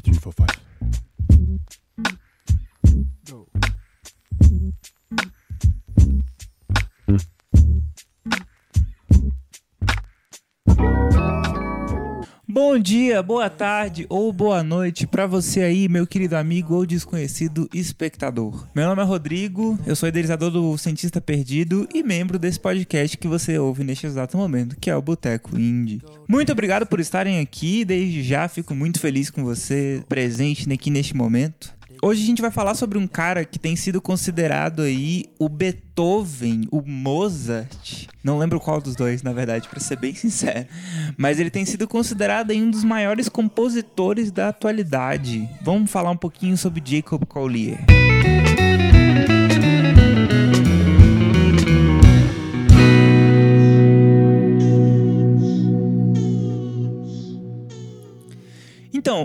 Attitude for Five. Boa tarde ou boa noite para você aí, meu querido amigo ou desconhecido espectador. Meu nome é Rodrigo, eu sou idealizador do Cientista Perdido e membro desse podcast que você ouve neste exato momento, que é o Boteco Indie. Muito obrigado por estarem aqui, desde já fico muito feliz com você presente aqui neste momento. Hoje a gente vai falar sobre um cara que tem sido considerado aí o Beethoven, o Mozart. Não lembro qual dos dois, na verdade, para ser bem sincero. Mas ele tem sido considerado aí um dos maiores compositores da atualidade. Vamos falar um pouquinho sobre Jacob Collier. Então,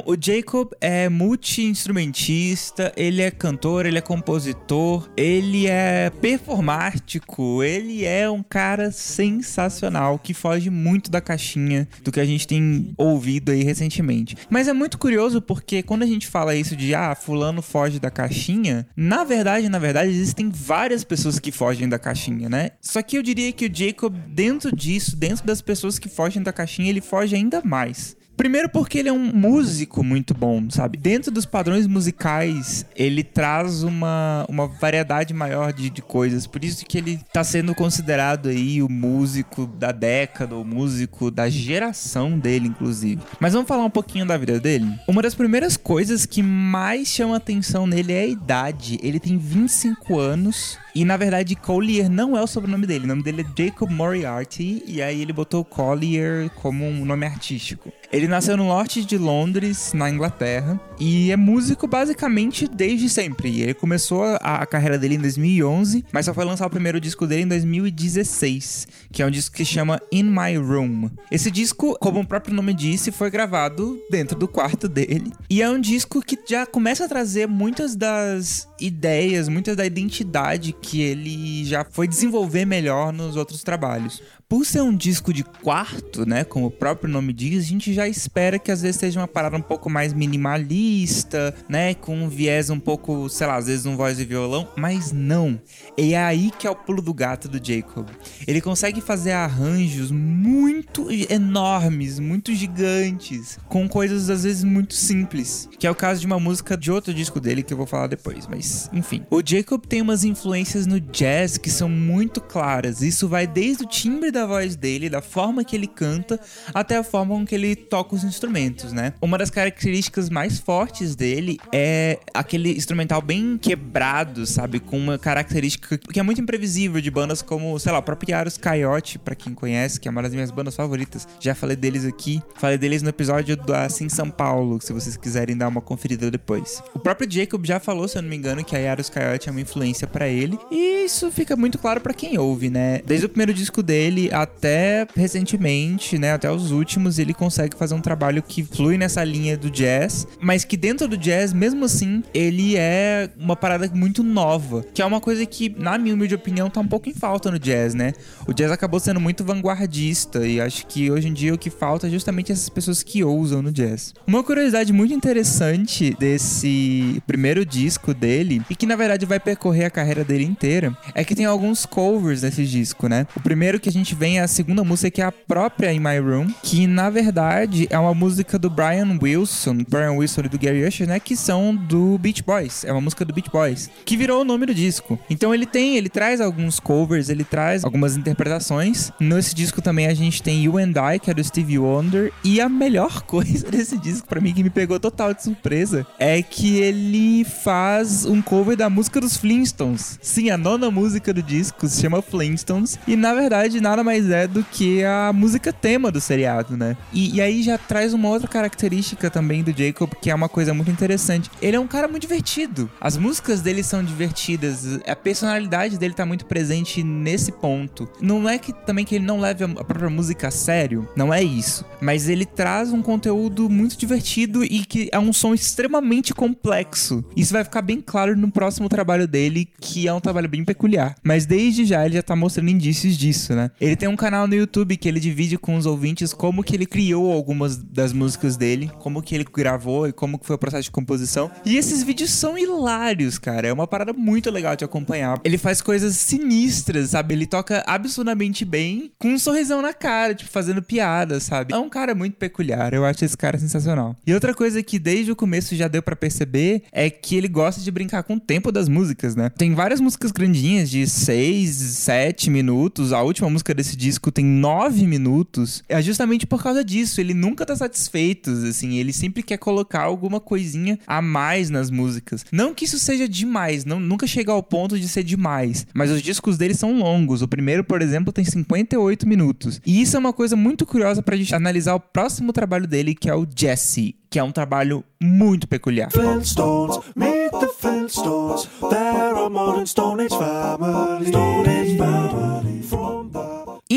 o Jacob é multi-instrumentista, ele é cantor, ele é compositor, ele é performático, ele é um cara sensacional que foge muito da caixinha do que a gente tem ouvido aí recentemente. Mas é muito curioso porque quando a gente fala isso de ah, fulano foge da caixinha, na verdade, na verdade, existem várias pessoas que fogem da caixinha, né? Só que eu diria que o Jacob, dentro disso, dentro das pessoas que fogem da caixinha, ele foge ainda mais. Primeiro porque ele é um músico muito bom, sabe? Dentro dos padrões musicais, ele traz uma, uma variedade maior de, de coisas. Por isso que ele tá sendo considerado aí o músico da década, o músico da geração dele, inclusive. Mas vamos falar um pouquinho da vida dele? Uma das primeiras coisas que mais chama atenção nele é a idade. Ele tem 25 anos e na verdade, Collier não é o sobrenome dele. O nome dele é Jacob Moriarty. E aí ele botou Collier como um nome artístico. Ele nasceu no norte de Londres, na Inglaterra, e é músico basicamente desde sempre. Ele começou a, a, carreira dele em 2011, mas só foi lançar o primeiro disco dele em 2016, que é um disco que chama In My Room. Esse disco, como o próprio nome disse, foi gravado dentro do quarto dele, e é um disco que já começa a trazer muitas das ideias, muitas da identidade que ele já foi desenvolver melhor nos outros trabalhos. Por ser um disco de quarto, né, como o próprio nome diz, a gente já espera que às vezes seja uma parada um pouco mais minimalista, né, com um viés um pouco, sei lá, às vezes um voz e violão, mas não. E é aí que é o pulo do gato do Jacob. Ele consegue fazer arranjos muito enormes, muito gigantes, com coisas às vezes muito simples, que é o caso de uma música de outro disco dele que eu vou falar depois, mas enfim. O Jacob tem umas influências no jazz que são muito claras. Isso vai desde o timbre da voz dele, da forma que ele canta, até a forma com que ele toca os instrumentos, né? Uma das características mais fortes dele é aquele instrumental bem quebrado, sabe? Com uma característica que é muito imprevisível de bandas como, sei lá, o próprio Yaros Coyote, pra quem conhece, que é uma das minhas bandas favoritas. Já falei deles aqui. Falei deles no episódio do Assim São Paulo, se vocês quiserem dar uma conferida depois. O próprio Jacob já falou, se eu não me engano, que a Yaros Coyote é uma influência para ele. E isso fica muito claro para quem ouve, né? Desde o primeiro disco dele, até recentemente, né, até os últimos, ele consegue fazer um trabalho que flui nessa linha do jazz, mas que dentro do jazz, mesmo assim, ele é uma parada muito nova, que é uma coisa que, na minha humilde opinião, tá um pouco em falta no jazz, né? O jazz acabou sendo muito vanguardista e acho que hoje em dia o que falta é justamente essas pessoas que ousam no jazz. Uma curiosidade muito interessante desse primeiro disco dele, e que na verdade vai percorrer a carreira dele inteira, é que tem alguns covers nesse disco, né? O primeiro que a gente vem a segunda música, que é a própria In My Room, que na verdade é uma música do Brian Wilson, Brian Wilson e do Gary Usher, né? Que são do Beach Boys. É uma música do Beach Boys, que virou o nome do disco. Então ele tem, ele traz alguns covers, ele traz algumas interpretações. Nesse disco também a gente tem You and I, que é do Stevie Wonder. E a melhor coisa desse disco, para mim, que me pegou total de surpresa, é que ele faz um cover da música dos Flintstones. Sim, a nona música do disco se chama Flintstones. E na verdade, nada mais é do que a música tema do seriado, né? E, e, aí já traz uma outra característica também do Jacob, que é uma coisa muito interessante. Ele é um cara muito divertido. As músicas dele são divertidas, a personalidade dele tá muito presente nesse ponto. Não é que também que ele não leve a própria música a sério, não é isso. Mas ele traz um conteúdo muito divertido e que é um som extremamente complexo. Isso vai ficar bem claro no próximo trabalho dele, que é um trabalho bem peculiar. Mas desde já ele já tá mostrando indícios disso, né? Ele Ele tem um canal no YouTube que ele divide com os ouvintes como que ele criou algumas das músicas dele, como que ele gravou e como que foi o processo de composição. E esses vídeos são hilários, cara. É uma parada muito legal de acompanhar. Ele faz coisas sinistras, sabe? Ele toca absurdamente bem, com um sorrisão na cara, tipo, fazendo piada, sabe? É um cara muito peculiar. Eu acho esse cara sensacional. E outra coisa que desde o começo já deu para perceber é que ele gosta de brincar com o tempo das músicas, né? Tem várias músicas grandinhas de 6, 7 minutos. A última música desse disco tem 9 minutos. É justamente por causa disso. Ele nunca tá satisfeito, assim. Ele sempre quer colocar alguma coisinha a mais nas músicas. Não que isso seja demais, não, nunca chega ao ponto de ser demais. Mas os discos dele são longos. O primeiro, por exemplo, tem 58 minutos. E isso é uma coisa muito curiosa pra gente analisar o próximo trabalho dele, que é o Jesse que é um trabalho muito peculiar. Flintstones, meet the Flintstones, they're a modern Stone Age family. Stone Age family.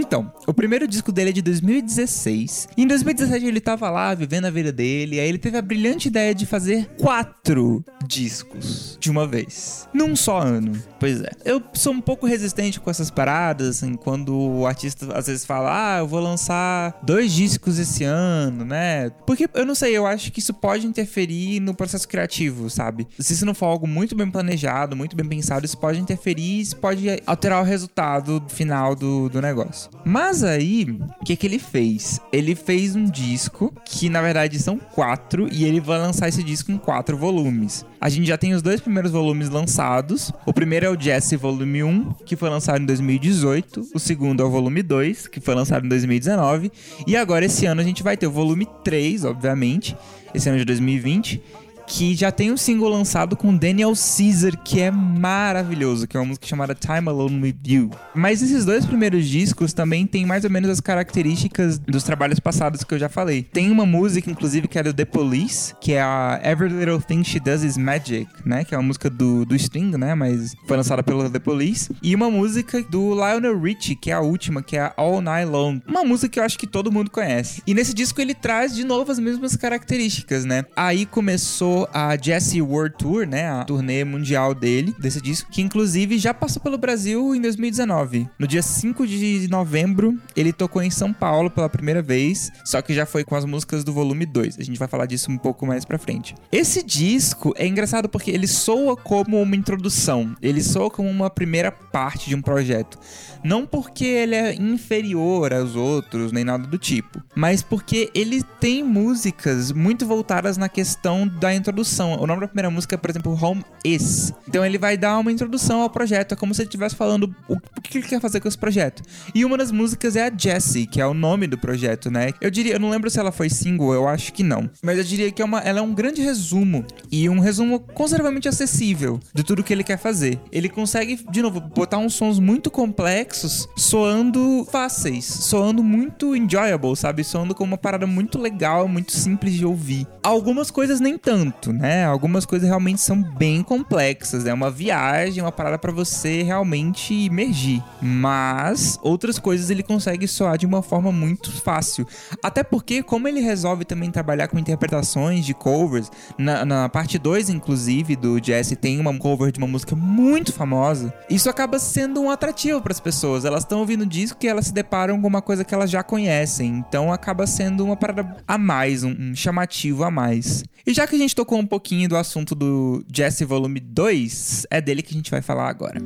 Então, o primeiro disco dele é de 2016. E em 2017 ele tava lá vivendo a vida dele. Aí ele teve a brilhante ideia de fazer quatro discos de uma vez, num só ano. Pois é. Eu sou um pouco resistente com essas paradas, assim, quando o artista às vezes fala, ah, eu vou lançar dois discos esse ano, né? Porque eu não sei, eu acho que isso pode interferir no processo criativo, sabe? Se isso não for algo muito bem planejado, muito bem pensado, isso pode interferir, isso pode alterar o resultado final do, do negócio. Mas aí, o que, que ele fez? Ele fez um disco que na verdade são quatro e ele vai lançar esse disco em quatro volumes. A gente já tem os dois primeiros volumes lançados. O primeiro é o Jesse Volume 1, que foi lançado em 2018. O segundo é o Volume 2, que foi lançado em 2019. E agora esse ano a gente vai ter o Volume 3, obviamente, esse ano de 2020 que já tem um single lançado com Daniel Caesar, que é maravilhoso, que é uma música chamada Time Alone With You. Mas esses dois primeiros discos também tem mais ou menos as características dos trabalhos passados que eu já falei. Tem uma música, inclusive, que é do The Police, que é a Every Little Thing She Does Is Magic, né? Que é uma música do, do né? Mas foi lançada pelo The Police. E uma música do Lionel Richie, que é a última, que é All Night Long. Uma música que eu acho que todo mundo conhece. E nesse disco ele traz de novo as mesmas características, né? Aí começou a Jesse World Tour, né? A turnê mundial dele, desse disco, que inclusive já passou pelo Brasil em 2019. No dia 5 de novembro, ele tocou em São Paulo pela primeira vez, só que já foi com as músicas do volume 2. A gente vai falar disso um pouco mais pra frente. Esse disco é engraçado porque ele soa como uma introdução, ele soa como uma primeira parte de um projeto. Não porque ele é inferior aos outros, nem nada do tipo, mas porque ele tem músicas muito voltadas na questão da introdução introdução. O nome da primeira música é, por exemplo, Home Is. Então ele vai dar uma introdução ao projeto. É como se ele estivesse falando o, que ele quer fazer com esse projeto. E uma das músicas é a Jessie, que é o nome do projeto, né? Eu diria, eu não lembro se ela foi single, eu acho que não. Mas eu diria que é uma, ela é um grande resumo. E um resumo consideravelmente acessível de tudo que ele quer fazer. Ele consegue, de novo, botar uns sons muito complexos, soando fáceis, soando muito enjoyable, sabe? Soando como uma parada muito legal, muito simples de ouvir. Algumas coisas nem tanto né? Algumas coisas realmente são bem complexas, é uma viagem, uma parada para você realmente imergir. Mas outras coisas ele consegue soar de uma forma muito fácil. Até porque, como ele resolve também trabalhar com interpretações de covers, na, na parte 2, inclusive, do Jesse, tem uma cover de uma música muito famosa. Isso acaba sendo um atrativo para as pessoas. Elas estão ouvindo o disco e elas se deparam com uma coisa que elas já conhecem. Então acaba sendo uma parada a mais, um, um chamativo a mais. E já que a gente tocou um pouquinho do assunto do Jesse Volume 2, é dele que a gente vai falar agora.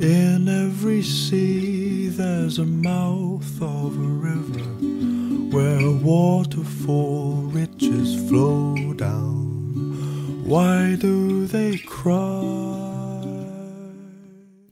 In every sea there's a mouth of a river Where waterfall riches flow down Why do they cry?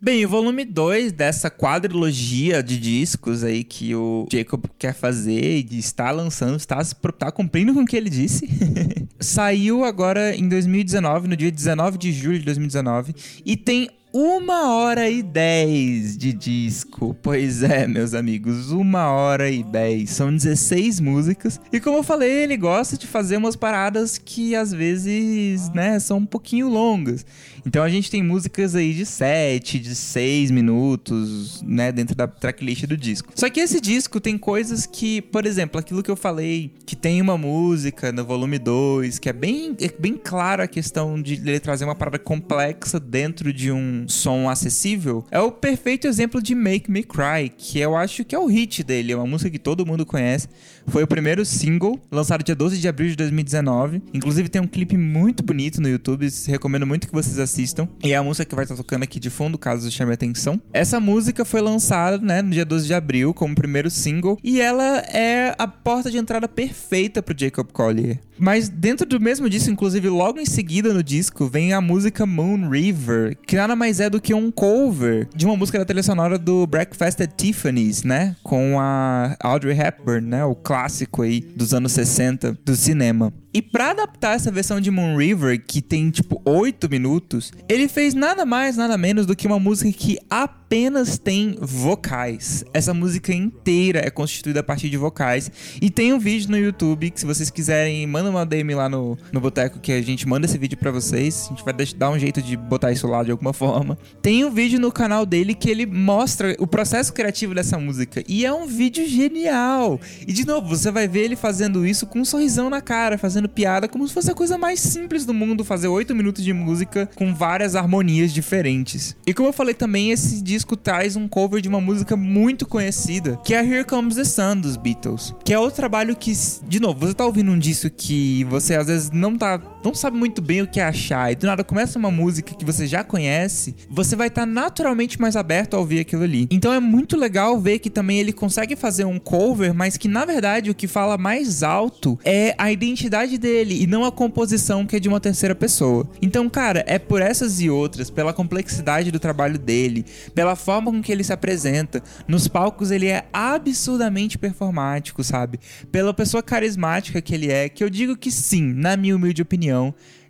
Bem, o volume 2 dessa quadrilogia de discos aí que o Jacob quer fazer e está lançando, está, está cumprindo com o que ele disse. Saiu agora em 2019, no dia 19 de julho de 2019, e tem uma hora e dez de disco. Pois é, meus amigos, uma hora e dez. São 16 músicas. E como eu falei, ele gosta de fazer umas paradas que às vezes, né, são um pouquinho longas. Então a gente tem músicas aí de 7, de 6 minutos, né, dentro da tracklist do disco. Só que esse disco tem coisas que, por exemplo, aquilo que eu falei, que tem uma música no volume 2, que é bem, é bem claro a questão de ele trazer uma parada complexa dentro de um som acessível, é o perfeito exemplo de Make Me Cry, que eu acho que é o hit dele, é uma música que todo mundo conhece. Foi o primeiro single, lançado dia 12 de abril de 2019. Inclusive tem um clipe muito bonito no YouTube, recomendo muito que vocês assistam. E é a música que vai estar tocando aqui de fundo, caso chame a atenção. Essa música foi lançada, né, no dia 12 de abril, como primeiro single, e ela é a porta de entrada perfeita pro Jacob Collier. Mas dentro do mesmo disco, inclusive logo em seguida no disco, vem a música Moon River, que nada mais é do que um cover de uma música da trilha sonora do Breakfast at Tiffany's, né? Com a Audrey Hepburn, né? O clássico aí dos anos 60 do cinema. E para adaptar essa versão de Moon River, que tem tipo 8 minutos, ele fez nada mais, nada menos do que uma música que apenas tem vocais. Essa música inteira é constituída a partir de vocais. E tem um vídeo no YouTube que, se vocês quiserem, manda uma DM lá no, no Boteco que a gente manda esse vídeo para vocês. A gente vai dar um jeito de botar isso lá de alguma forma. Tem um vídeo no canal dele que ele mostra o processo criativo dessa música. E é um vídeo genial. E de novo, você vai ver ele fazendo isso com um sorrisão na cara, fazendo fazendo piada como se fosse a coisa mais simples do mundo fazer oito minutos de música com várias harmonias diferentes. E como eu falei também, esse disco traz um cover de uma música muito conhecida, que é Here Comes the Sun dos Beatles, que é outro trabalho que, de novo, você tá ouvindo um disco que você às vezes não tá, não sabe muito bem o que achar e do nada começa uma música que você já conhece, você vai estar tá naturalmente mais aberto a ouvir aquilo ali. Então é muito legal ver que também ele consegue fazer um cover, mas que na verdade o que fala mais alto é a identidade dele e não a composição que é de uma terceira pessoa. Então, cara, é por essas e outras, pela complexidade do trabalho dele, pela forma com que ele se apresenta, nos palcos ele é absurdamente performático, sabe? Pela pessoa carismática que ele é, que eu digo que sim, na minha humilde opinião,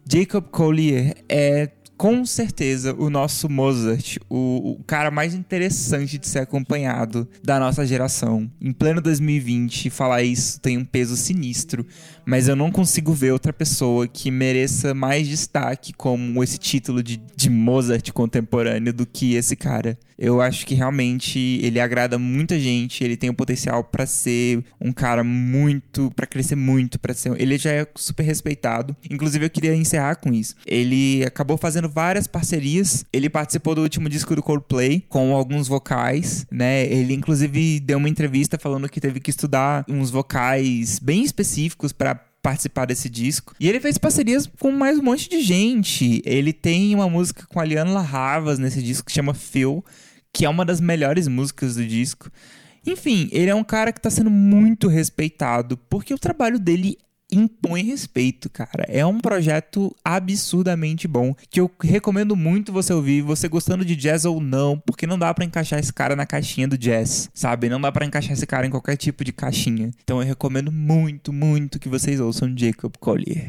Jacob Collier é com certeza o nosso Mozart, o, o, cara mais interessante de ser acompanhado da nossa geração. Em pleno 2020, falar isso tem um peso sinistro, mas eu não consigo ver outra pessoa que mereça mais destaque como esse título de, de Mozart contemporâneo do que esse cara. Eu acho que realmente ele agrada muita gente, ele tem o potencial para ser um cara muito, para crescer muito, para ser, ele já é super respeitado. Inclusive eu queria encerrar com isso. Ele acabou fazendo várias parcerias. Ele participou do último disco do Coldplay com alguns vocais, né? Ele inclusive deu uma entrevista falando que teve que estudar uns vocais bem específicos para participar desse disco. E ele fez parcerias com mais um monte de gente. Ele tem uma música com a Liana Larravas nesse disco que chama Phil, que é uma das melhores músicas do disco. Enfim, ele é um cara que está sendo muito respeitado porque o trabalho dele impõe respeito, cara. É um projeto absurdamente bom que eu recomendo muito você ouvir, você gostando de jazz ou não, porque não dá para encaixar esse cara na caixinha do jazz, sabe? Não dá para encaixar esse cara em qualquer tipo de caixinha. Então eu recomendo muito, muito que vocês ouçam Jacob Collier.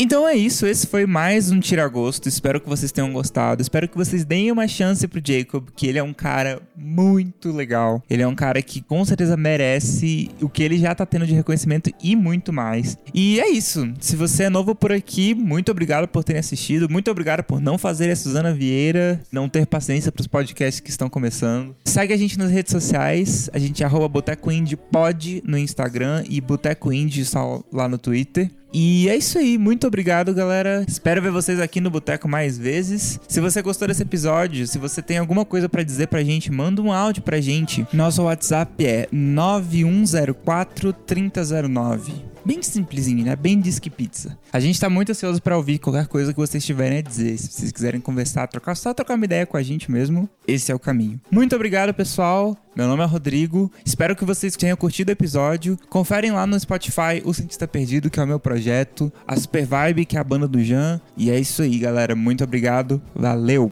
Então é isso, esse foi mais um Tiragosto. Espero que vocês tenham gostado. Espero que vocês deem uma chance pro Jacob, que ele é um cara muito legal. Ele é um cara que com certeza merece o que ele já tá tendo de reconhecimento e muito mais. E é isso. Se você é novo por aqui, muito obrigado por terem assistido. Muito obrigado por não fazer a Suzana Vieira, não ter paciência pros podcasts que estão começando. Segue a gente nas redes sociais. A gente é arroba Boteco Indie Pod no Instagram e Boteco Indie só lá no Twitter. E é isso aí, muito obrigado, galera. Espero ver vocês aqui no Boteco mais vezes. Se você gostou desse episódio, se você tem alguma coisa para dizer pra gente, manda um áudio pra gente. Nosso WhatsApp é 9104 3009 bem simplesinho, né? Bem disque pizza. A gente tá muito ansioso para ouvir qualquer coisa que vocês tiverem a dizer. Se vocês quiserem conversar, trocar, só trocar uma ideia com a gente mesmo, esse é o caminho. Muito obrigado, pessoal. Meu nome é Rodrigo. Espero que vocês tenham curtido o episódio. Conferem lá no Spotify O Cientista Perdido, que é o meu projeto, a Super Vibe, que é a banda do Jan. E é isso aí, galera. Muito obrigado. Valeu!